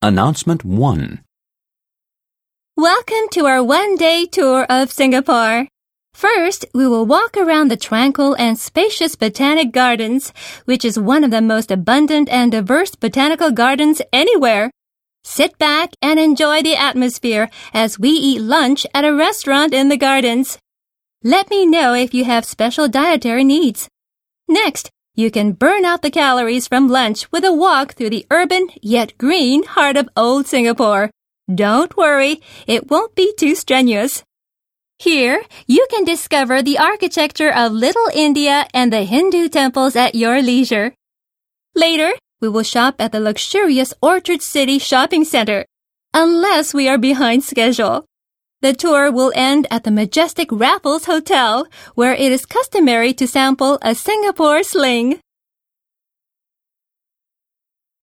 Announcement 1. Welcome to our one day tour of Singapore. First, we will walk around the tranquil and spacious Botanic Gardens, which is one of the most abundant and diverse botanical gardens anywhere. Sit back and enjoy the atmosphere as we eat lunch at a restaurant in the gardens. Let me know if you have special dietary needs. Next, you can burn out the calories from lunch with a walk through the urban yet green heart of old Singapore. Don't worry, it won't be too strenuous. Here, you can discover the architecture of Little India and the Hindu temples at your leisure. Later, we will shop at the luxurious Orchard City Shopping Center, unless we are behind schedule. The tour will end at the majestic Raffles Hotel, where it is customary to sample a Singapore sling.